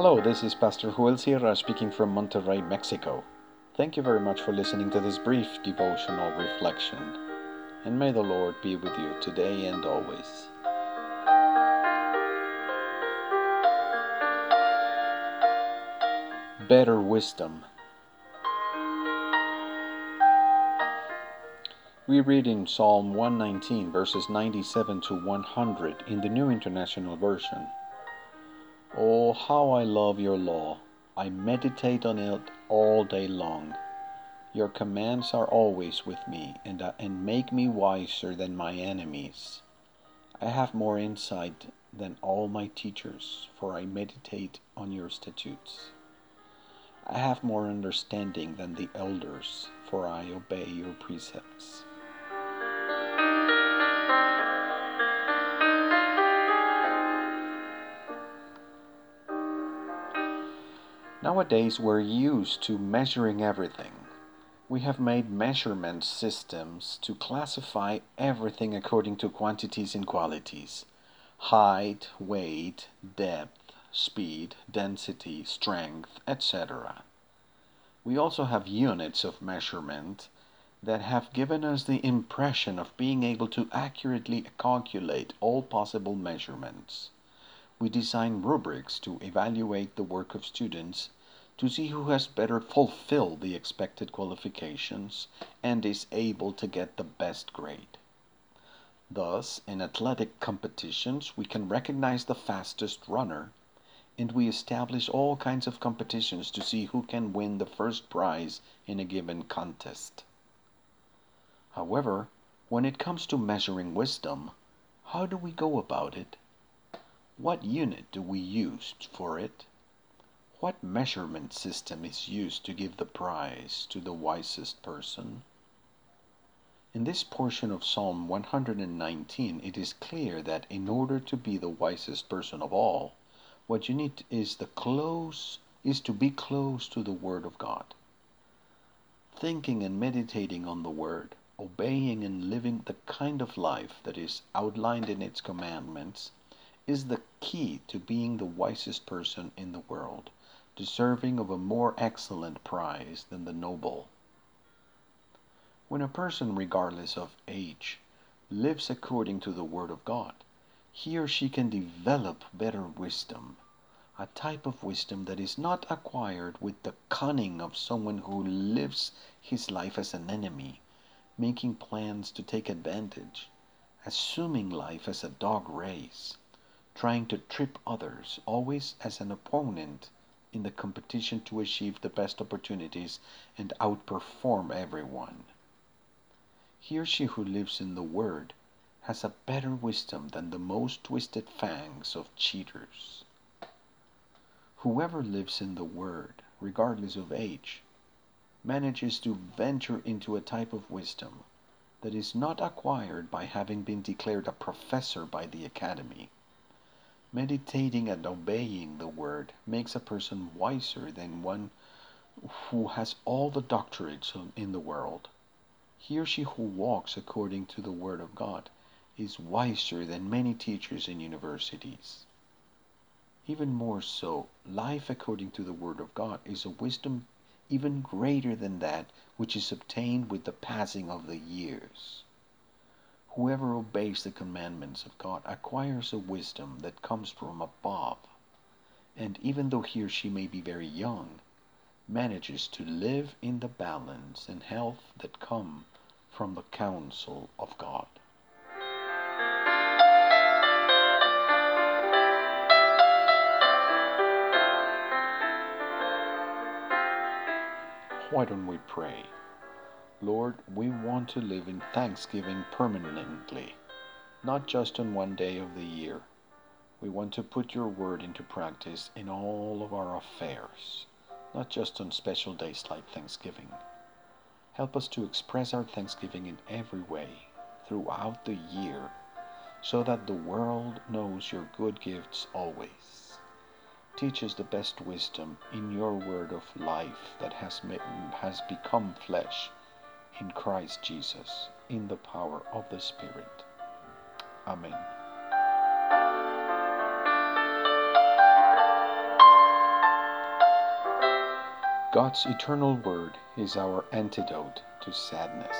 Hello, this is Pastor Joel Sierra speaking from Monterrey, Mexico. Thank you very much for listening to this brief devotional reflection, and may the Lord be with you today and always. Better wisdom. We read in Psalm 119, verses 97 to 100 in the New International Version. Oh, how I love your law! I meditate on it all day long. Your commands are always with me and, uh, and make me wiser than my enemies. I have more insight than all my teachers, for I meditate on your statutes. I have more understanding than the elders, for I obey your precepts. Nowadays, we're used to measuring everything. We have made measurement systems to classify everything according to quantities and qualities height, weight, depth, speed, density, strength, etc. We also have units of measurement that have given us the impression of being able to accurately calculate all possible measurements we design rubrics to evaluate the work of students to see who has better fulfilled the expected qualifications and is able to get the best grade. Thus, in athletic competitions, we can recognize the fastest runner, and we establish all kinds of competitions to see who can win the first prize in a given contest. However, when it comes to measuring wisdom, how do we go about it? What unit do we use for it? What measurement system is used to give the prize to the wisest person? In this portion of Psalm 119, it is clear that in order to be the wisest person of all, what you need is the close is to be close to the Word of God. Thinking and meditating on the Word, obeying and living the kind of life that is outlined in its commandments, is the key to being the wisest person in the world, deserving of a more excellent prize than the Nobel. When a person, regardless of age, lives according to the Word of God, he or she can develop better wisdom, a type of wisdom that is not acquired with the cunning of someone who lives his life as an enemy, making plans to take advantage, assuming life as a dog race trying to trip others, always as an opponent in the competition to achieve the best opportunities and outperform everyone. He or she who lives in the Word has a better wisdom than the most twisted fangs of cheaters. Whoever lives in the Word, regardless of age, manages to venture into a type of wisdom that is not acquired by having been declared a professor by the academy Meditating and obeying the Word makes a person wiser than one who has all the doctorates in the world. He or she who walks according to the Word of God is wiser than many teachers in universities. Even more so, life according to the Word of God is a wisdom even greater than that which is obtained with the passing of the years. Whoever obeys the commandments of God acquires a wisdom that comes from above, and even though he or she may be very young, manages to live in the balance and health that come from the counsel of God. Why don't we pray? Lord, we want to live in thanksgiving permanently, not just on one day of the year. We want to put your word into practice in all of our affairs, not just on special days like Thanksgiving. Help us to express our thanksgiving in every way throughout the year so that the world knows your good gifts always. Teach us the best wisdom in your word of life that has, has become flesh in Christ Jesus, in the power of the Spirit. Amen. God's eternal word is our antidote to sadness.